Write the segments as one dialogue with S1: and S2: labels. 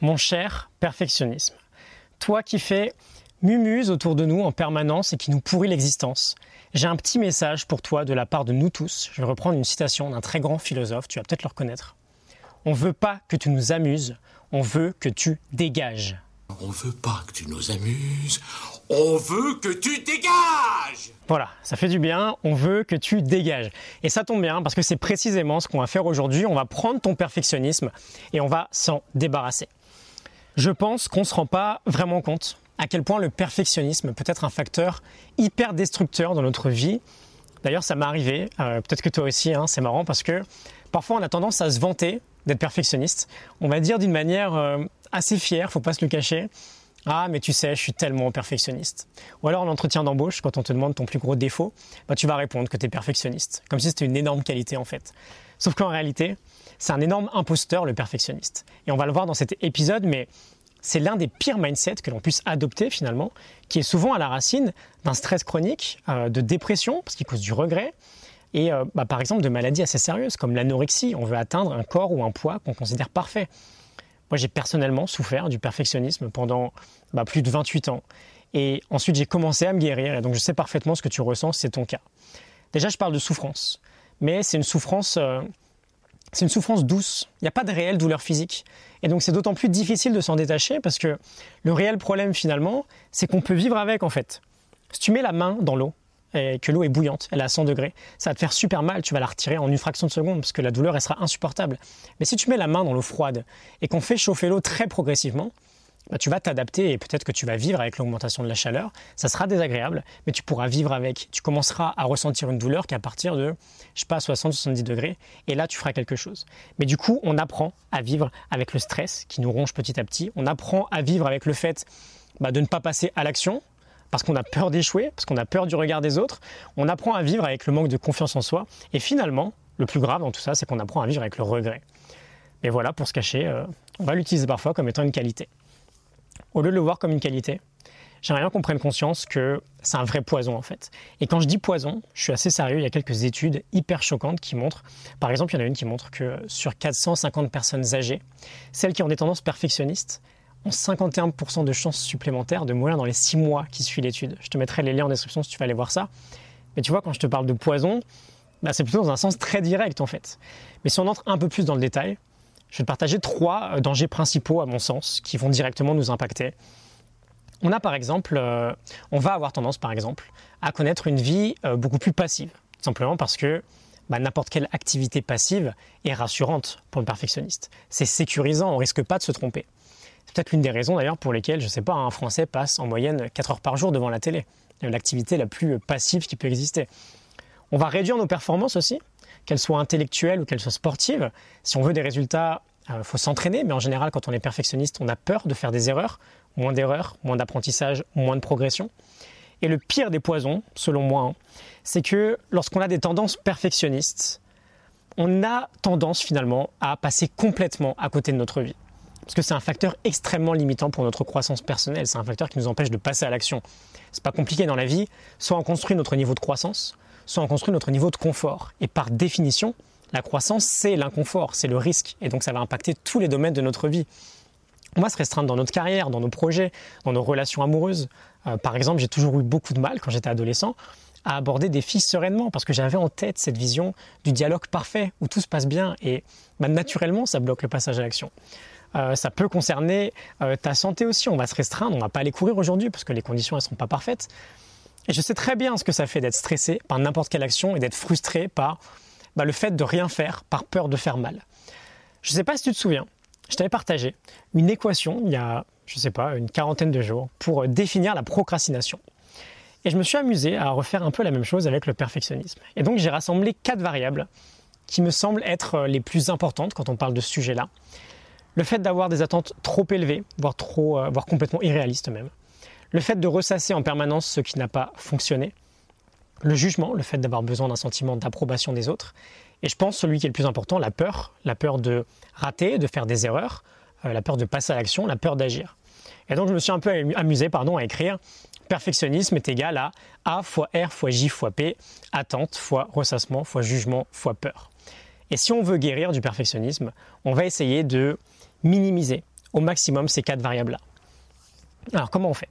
S1: Mon cher perfectionnisme, toi qui fais mumuse autour de nous en permanence et qui nous pourrit l'existence, j'ai un petit message pour toi de la part de nous tous. Je vais reprendre une citation d'un très grand philosophe, tu vas peut-être le reconnaître. On veut pas que tu nous amuses, on veut que tu dégages.
S2: On veut pas que tu nous amuses, on veut que tu dégages
S1: Voilà, ça fait du bien, on veut que tu dégages. Et ça tombe bien parce que c'est précisément ce qu'on va faire aujourd'hui. On va prendre ton perfectionnisme et on va s'en débarrasser. Je pense qu'on ne se rend pas vraiment compte à quel point le perfectionnisme peut être un facteur hyper destructeur dans notre vie. D'ailleurs, ça m'est arrivé, euh, peut-être que toi aussi, hein, c'est marrant parce que parfois on a tendance à se vanter d'être perfectionniste. On va dire d'une manière euh, assez fière, faut pas se le cacher. Ah, mais tu sais, je suis tellement perfectionniste. Ou alors en entretien d'embauche, quand on te demande ton plus gros défaut, bah, tu vas répondre que tu es perfectionniste. Comme si c'était une énorme qualité en fait. Sauf qu'en réalité, c'est un énorme imposteur, le perfectionniste. Et on va le voir dans cet épisode, mais c'est l'un des pires mindsets que l'on puisse adopter finalement, qui est souvent à la racine d'un stress chronique, euh, de dépression, parce qu'il cause du regret, et euh, bah, par exemple de maladies assez sérieuses, comme l'anorexie. On veut atteindre un corps ou un poids qu'on considère parfait. Moi, j'ai personnellement souffert du perfectionnisme pendant bah, plus de 28 ans. Et ensuite, j'ai commencé à me guérir, et donc je sais parfaitement ce que tu ressens, c'est ton cas. Déjà, je parle de souffrance, mais c'est une souffrance... Euh, c'est une souffrance douce. Il n'y a pas de réelle douleur physique. Et donc c'est d'autant plus difficile de s'en détacher parce que le réel problème finalement, c'est qu'on peut vivre avec en fait. Si tu mets la main dans l'eau et que l'eau est bouillante, elle est à 100 degrés, ça va te faire super mal, tu vas la retirer en une fraction de seconde parce que la douleur elle sera insupportable. Mais si tu mets la main dans l'eau froide et qu'on fait chauffer l'eau très progressivement, bah, tu vas t'adapter et peut-être que tu vas vivre avec l'augmentation de la chaleur. Ça sera désagréable, mais tu pourras vivre avec. Tu commenceras à ressentir une douleur qu'à partir de, je sais pas, 60-70 degrés, et là tu feras quelque chose. Mais du coup, on apprend à vivre avec le stress qui nous ronge petit à petit. On apprend à vivre avec le fait bah, de ne pas passer à l'action, parce qu'on a peur d'échouer, parce qu'on a peur du regard des autres. On apprend à vivre avec le manque de confiance en soi. Et finalement, le plus grave dans tout ça, c'est qu'on apprend à vivre avec le regret. Mais voilà, pour se cacher, euh, on va l'utiliser parfois comme étant une qualité au lieu de le voir comme une qualité, j'aimerais bien qu'on prenne conscience que c'est un vrai poison en fait. Et quand je dis poison, je suis assez sérieux, il y a quelques études hyper choquantes qui montrent, par exemple il y en a une qui montre que sur 450 personnes âgées, celles qui ont des tendances perfectionnistes ont 51% de chances supplémentaires de mourir dans les 6 mois qui suivent l'étude. Je te mettrai les liens en description si tu veux aller voir ça. Mais tu vois, quand je te parle de poison, bah, c'est plutôt dans un sens très direct en fait. Mais si on entre un peu plus dans le détail, je vais te partager trois euh, dangers principaux, à mon sens, qui vont directement nous impacter. On a par exemple, euh, on va avoir tendance par exemple à connaître une vie euh, beaucoup plus passive, simplement parce que bah, n'importe quelle activité passive est rassurante pour le perfectionniste. C'est sécurisant, on risque pas de se tromper. C'est peut-être l'une des raisons d'ailleurs pour lesquelles, je ne sais pas, un Français passe en moyenne 4 heures par jour devant la télé, l'activité la plus passive qui peut exister. On va réduire nos performances aussi, qu'elles soient intellectuelles ou qu'elles soient sportives. Si on veut des résultats, il euh, faut s'entraîner, mais en général, quand on est perfectionniste, on a peur de faire des erreurs, moins d'erreurs, moins d'apprentissage, moins de progression. Et le pire des poisons, selon moi, hein, c'est que lorsqu'on a des tendances perfectionnistes, on a tendance finalement à passer complètement à côté de notre vie. Parce que c'est un facteur extrêmement limitant pour notre croissance personnelle. C'est un facteur qui nous empêche de passer à l'action. C'est pas compliqué dans la vie. Soit on construit notre niveau de croissance, soit on construit notre niveau de confort. Et par définition, la croissance, c'est l'inconfort, c'est le risque. Et donc ça va impacter tous les domaines de notre vie. On va se restreindre dans notre carrière, dans nos projets, dans nos relations amoureuses. Euh, par exemple, j'ai toujours eu beaucoup de mal quand j'étais adolescent à aborder des filles sereinement parce que j'avais en tête cette vision du dialogue parfait où tout se passe bien et bah, naturellement ça bloque le passage à l'action. Euh, ça peut concerner euh, ta santé aussi. On va se restreindre, on va pas aller courir aujourd'hui parce que les conditions ne seront pas parfaites. Et je sais très bien ce que ça fait d'être stressé par n'importe quelle action et d'être frustré par bah, le fait de rien faire par peur de faire mal. Je ne sais pas si tu te souviens, je t'avais partagé une équation il y a, je ne sais pas, une quarantaine de jours pour euh, définir la procrastination. Et je me suis amusé à refaire un peu la même chose avec le perfectionnisme. Et donc j'ai rassemblé quatre variables qui me semblent être euh, les plus importantes quand on parle de ce sujet-là. Le fait d'avoir des attentes trop élevées, voire, euh, voire complètement irréalistes même le fait de ressasser en permanence ce qui n'a pas fonctionné, le jugement, le fait d'avoir besoin d'un sentiment d'approbation des autres, et je pense celui qui est le plus important, la peur, la peur de rater, de faire des erreurs, euh, la peur de passer à l'action, la peur d'agir. Et donc je me suis un peu amusé pardon, à écrire perfectionnisme est égal à A fois R fois J fois P, attente fois ressassement fois jugement fois peur. Et si on veut guérir du perfectionnisme, on va essayer de minimiser au maximum ces quatre variables-là. Alors comment on fait?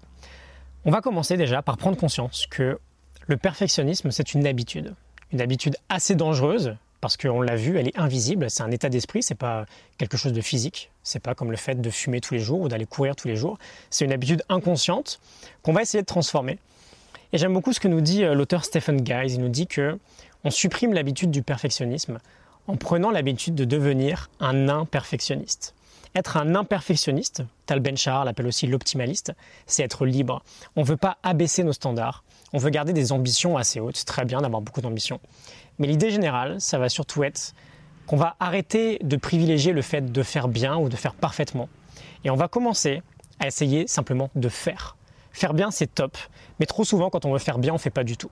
S1: On va commencer déjà par prendre conscience que le perfectionnisme, c'est une habitude. Une habitude assez dangereuse, parce qu'on l'a vu, elle est invisible, c'est un état d'esprit, c'est pas quelque chose de physique, c'est pas comme le fait de fumer tous les jours ou d'aller courir tous les jours, c'est une habitude inconsciente qu'on va essayer de transformer. Et j'aime beaucoup ce que nous dit euh, l'auteur Stephen Guys, il nous dit que on supprime l'habitude du perfectionnisme en prenant l'habitude de devenir un imperfectionniste. Être un imperfectionniste, Tal Ben-Shahar l'appelle aussi l'optimaliste, c'est être libre. On ne veut pas abaisser nos standards, on veut garder des ambitions assez hautes, c'est très bien d'avoir beaucoup d'ambitions. Mais l'idée générale, ça va surtout être qu'on va arrêter de privilégier le fait de faire bien ou de faire parfaitement. Et on va commencer à essayer simplement de faire. Faire bien, c'est top, mais trop souvent, quand on veut faire bien, on ne fait pas du tout.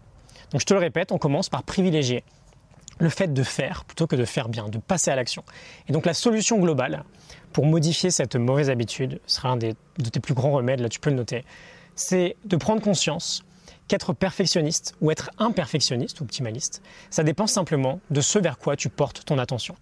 S1: Donc je te le répète, on commence par privilégier le fait de faire plutôt que de faire bien, de passer à l'action. Et donc la solution globale pour modifier cette mauvaise habitude, ce sera un de tes plus grands remèdes, là tu peux le noter, c'est de prendre conscience qu'être perfectionniste ou être imperfectionniste ou optimaliste, ça dépend simplement de ce vers quoi tu portes ton attention.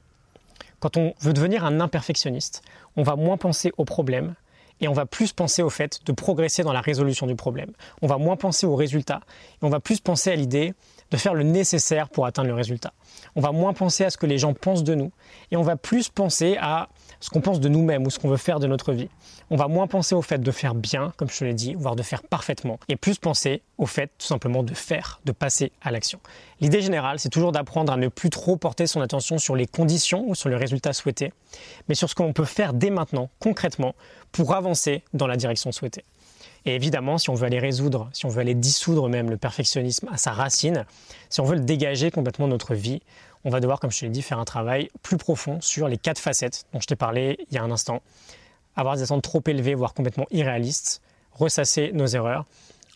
S1: Quand on veut devenir un imperfectionniste, on va moins penser aux problèmes et on va plus penser au fait de progresser dans la résolution du problème. On va moins penser aux résultats et on va plus penser à l'idée de faire le nécessaire pour atteindre le résultat. On va moins penser à ce que les gens pensent de nous et on va plus penser à ce qu'on pense de nous-mêmes ou ce qu'on veut faire de notre vie. On va moins penser au fait de faire bien, comme je te l'ai dit, voire de faire parfaitement, et plus penser au fait tout simplement de faire, de passer à l'action. L'idée générale, c'est toujours d'apprendre à ne plus trop porter son attention sur les conditions ou sur le résultat souhaité, mais sur ce qu'on peut faire dès maintenant, concrètement, pour avancer dans la direction souhaitée. Et évidemment, si on veut aller résoudre, si on veut aller dissoudre même le perfectionnisme à sa racine, si on veut le dégager complètement de notre vie, on va devoir, comme je te l'ai dit, faire un travail plus profond sur les quatre facettes dont je t'ai parlé il y a un instant. Avoir des attentes trop élevées, voire complètement irréalistes, ressasser nos erreurs,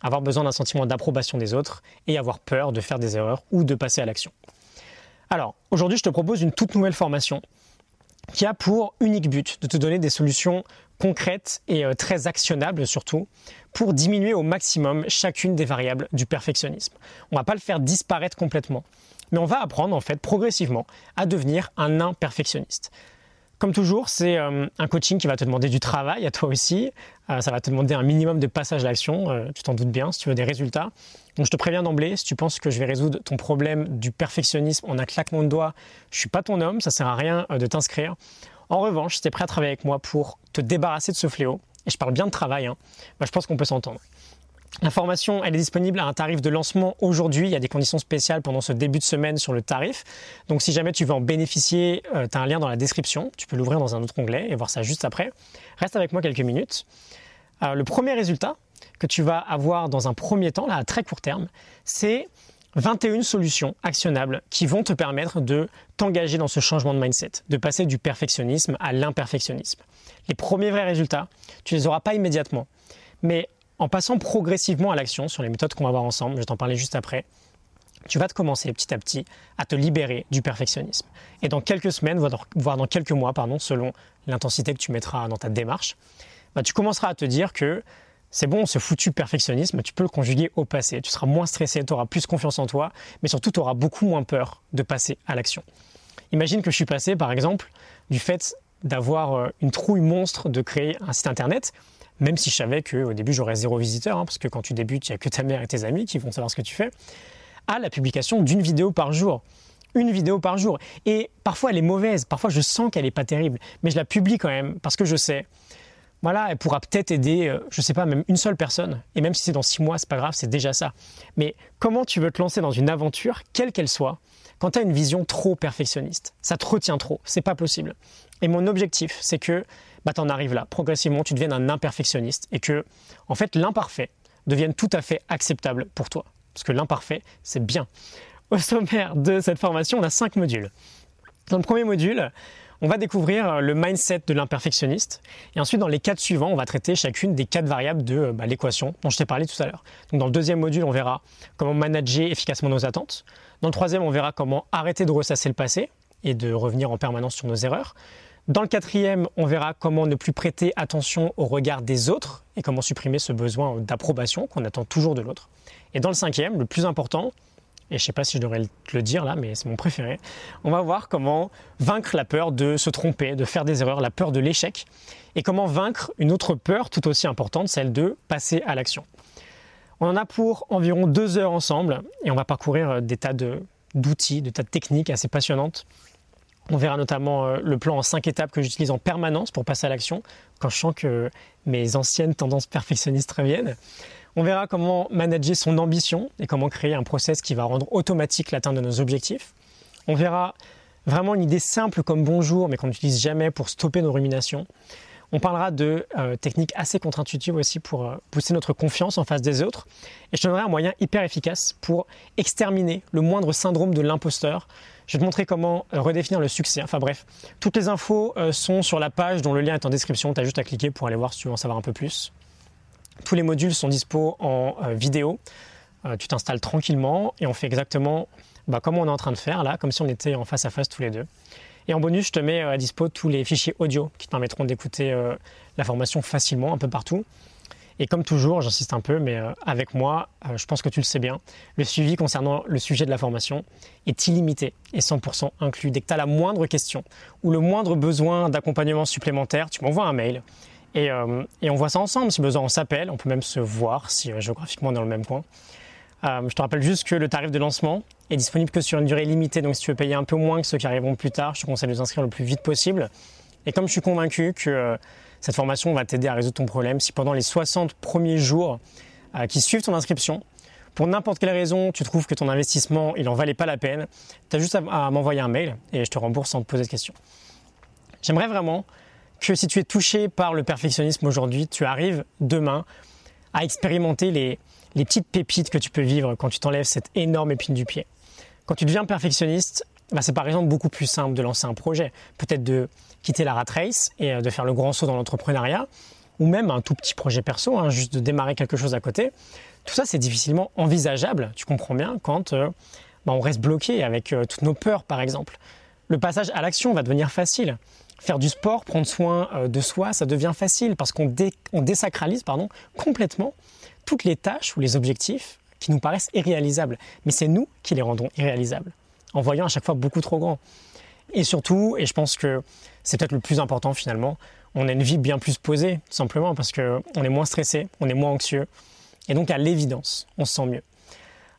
S1: avoir besoin d'un sentiment d'approbation des autres et avoir peur de faire des erreurs ou de passer à l'action. Alors, aujourd'hui, je te propose une toute nouvelle formation qui a pour unique but de te donner des solutions concrètes et euh, très actionnables surtout pour diminuer au maximum chacune des variables du perfectionnisme. On ne va pas le faire disparaître complètement, mais on va apprendre en fait progressivement à devenir un imperfectionniste. Comme toujours, c'est euh, un coaching qui va te demander du travail à toi aussi. Euh, ça va te demander un minimum de passage à l'action. tu t'en doutes bien si tu veux des résultats. Donc je te préviens d'emblée, si tu penses que je vais résoudre ton problème du perfectionnisme en un claquement de doigts, je suis pas ton homme, ça sert à rien de t'inscrire. En revanche, si tu es prêt à travailler avec moi pour te débarrasser de ce fléau, et je parle bien de travail, hein, bah, je pense qu'on peut s'entendre. La formation, elle est disponible à un tarif de lancement aujourd'hui. Il y a des conditions spéciales pendant ce début de semaine sur le tarif. Donc si jamais tu veux en bénéficier, euh, tu as un lien dans la description. Tu peux l'ouvrir dans un autre onglet et voir ça juste après. Reste avec moi quelques minutes. le premier résultat que tu vas avoir dans un premier temps, là à très court terme, c'est 21 solutions actionnables qui vont te permettre de t'engager dans ce changement de mindset, de passer du perfectionnisme à l'imperfectionnisme. Les premiers vrais résultats, tu les auras pas immédiatement, mais en passant progressivement à l'action sur les méthodes qu'on va voir ensemble, je vais t'en parler juste après, tu vas te commencer petit à petit à te libérer du perfectionnisme. Et dans quelques semaines, voire dans quelques mois, pardon, selon l'intensité que tu mettras dans ta démarche, bah, tu commenceras à te dire que c'est bon, ce foutu perfectionnisme, tu peux le conjuguer au passé. Tu seras moins stressé, tu auras plus confiance en toi, mais surtout tu auras beaucoup moins peur de passer à l'action. Imagine que je suis passé, par exemple, du fait d'avoir euh, une trouille monstre de créer un site internet, même si je savais qu'au début j'aurais zéro visiteur, hein, parce que quand tu débutes, il n'y a que ta mère et tes amis qui vont savoir ce que tu fais, à la publication d'une vidéo par jour. Une vidéo par jour. Et parfois elle est mauvaise, parfois je sens qu'elle n'est pas terrible, mais je la publie quand même, parce que je sais voilà, elle pourra peut-être aider, euh, je ne sais pas, même une seule personne. Et même si c'est dans six mois, c'est pas grave, c'est déjà ça. Mais comment tu veux te lancer dans une aventure, quelle qu'elle soit, quand tu as une vision trop perfectionniste? Ça te retient trop, c'est pas possible. Et mon objectif, c'est que bah, tu arrives là, progressivement, tu deviennes un imperfectionniste et que, en fait, l'imparfait devienne tout à fait acceptable pour toi. Parce que l'imparfait, c'est bien. Au sommaire de cette formation, on a cinq modules. Dans le premier module, on va découvrir euh, le mindset de l'imperfectionniste. Et ensuite, dans les quatre suivants, on va traiter chacune des quatre variables de euh, bah, l'équation dont je t'ai parlé tout à l'heure. Dans le deuxième module, on verra comment manager efficacement nos attentes. Dans le troisième, on verra comment arrêter de ressasser le passé et de revenir en permanence sur nos erreurs. Dans le quatrième, on verra comment ne plus prêter attention au regard des autres et comment supprimer ce besoin d'approbation qu'on attend toujours de l'autre. Et dans le cinquième, le plus important, et je ne sais pas si je devrais le dire là, mais c'est mon préféré. On va voir comment vaincre la peur de se tromper, de faire des erreurs, la peur de l'échec, et comment vaincre une autre peur tout aussi importante, celle de passer à l'action. On en a pour environ deux heures ensemble, et on va parcourir des tas d'outils, de, tas de techniques assez passionnantes. On verra notamment euh, le plan en cinq étapes que j'utilise en permanence pour passer à l'action, quand je sens que mes anciennes tendances perfectionnistes reviennent. On verra comment manager son ambition et comment créer un process qui va rendre automatique l'atteinte de nos objectifs. On verra vraiment une idée simple comme bonjour, mais qu'on n'utilise jamais pour stopper nos ruminations. On parlera de euh, techniques assez contre-intuitives aussi pour euh, pousser notre confiance en face des autres. Et je donnerai un moyen hyper efficace pour exterminer le moindre syndrome de l'imposteur. Je vais te montrer comment euh, redéfinir le succès. Enfin bref, toutes les infos sont sur la page dont le lien est en description. Tu as juste à cliquer pour aller voir si tu veux en savoir un peu plus. Tous les modules sont dispo en euh, vidéo. Euh, tu t'installes tranquillement et on fait exactement bah, comme on est en train de faire là, comme si on était en face à face tous les deux. Et en bonus, je te mets euh, à dispo tous les fichiers audio qui te permettront d'écouter la formation facilement un peu partout. Et comme toujours, j'insiste un peu, mais avec moi, je pense que tu le sais bien, le suivi concernant le sujet de la formation est illimité et 100% inclus. Dès que tu as la moindre question ou le moindre besoin d'accompagnement supplémentaire, tu m'envoies un mail euh, et, on voit ça ensemble. Si besoin, on s'appelle. On peut même se voir si euh, géographiquement on est dans le même coin. Euh, je te rappelle juste que le tarif de lancement est disponible que sur une durée limitée. Donc si tu veux payer un peu moins que ceux qui arriveront plus tard, je te conseille de t'inscrire le plus vite possible. Et comme je suis convaincu que cette formation va t'aider à résoudre ton problème, si pendant les 60 premiers jours qui suivent ton inscription, pour n'importe quelle raison, tu trouves que ton investissement, il en valait pas la peine, tu as juste à m'envoyer un mail et je te rembourse sans te poser de questions. J'aimerais vraiment que si tu es touché par le perfectionnisme aujourd'hui, tu arrives demain à expérimenter les, petites pépites que tu peux vivre quand tu t'enlèves cette énorme épine du pied. Quand tu deviens perfectionniste, bah, c'est par exemple beaucoup plus simple de lancer un projet, peut-être de quitter la rat race et euh, de faire le grand saut dans l'entrepreneuriat, ou même un tout petit projet perso, hein, juste de démarrer quelque chose à côté. Tout ça, c'est difficilement envisageable, tu comprends bien, quand euh, bah, on reste bloqué avec euh, toutes nos peurs, par exemple. Le passage à l'action va devenir facile faire du sport, prendre soin de soi, ça devient facile parce qu'on désacralise pardon, complètement toutes les tâches ou les objectifs qui nous paraissent irréalisables. Mais c'est nous qui les rendons irréalisables, en voyant à chaque fois beaucoup trop grand. Et surtout, et je pense que c'est peut-être le plus important finalement, on a une vie bien plus posée, simplement parce qu'on est moins stressé, on est moins anxieux. Et donc à l'évidence, on se sent mieux.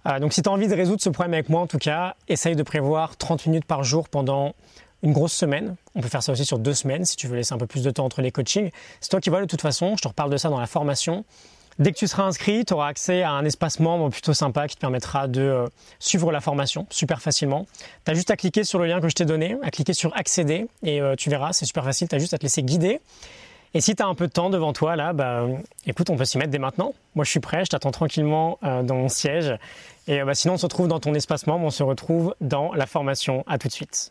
S1: Euh, donc si tu as envie de résoudre ce problème avec moi, en tout cas, essaye de prévoir 30 minutes par jour pendant une grosse semaine. On peut faire ça aussi sur deux semaines si tu veux laisser un peu plus de temps entre les coachings. C'est toi qui vois de toute façon, je te reparle de ça dans la formation. Dès que tu seras inscrit, tu auras accès à un espace membre plutôt sympa qui te permettra de euh, suivre la formation super facilement. Tu as juste à cliquer sur le lien que je t'ai donné, à cliquer sur accéder et euh, tu verras, c'est super facile, tu as juste à te laisser guider. Et si tu as un peu de temps devant toi, là, bah, écoute, on peut s'y mettre dès maintenant. Moi, je suis prêt, je t'attends tranquillement euh, dans mon siège. Et bah, sinon, on se retrouve dans ton espace membre, on se retrouve dans la formation. À tout de suite.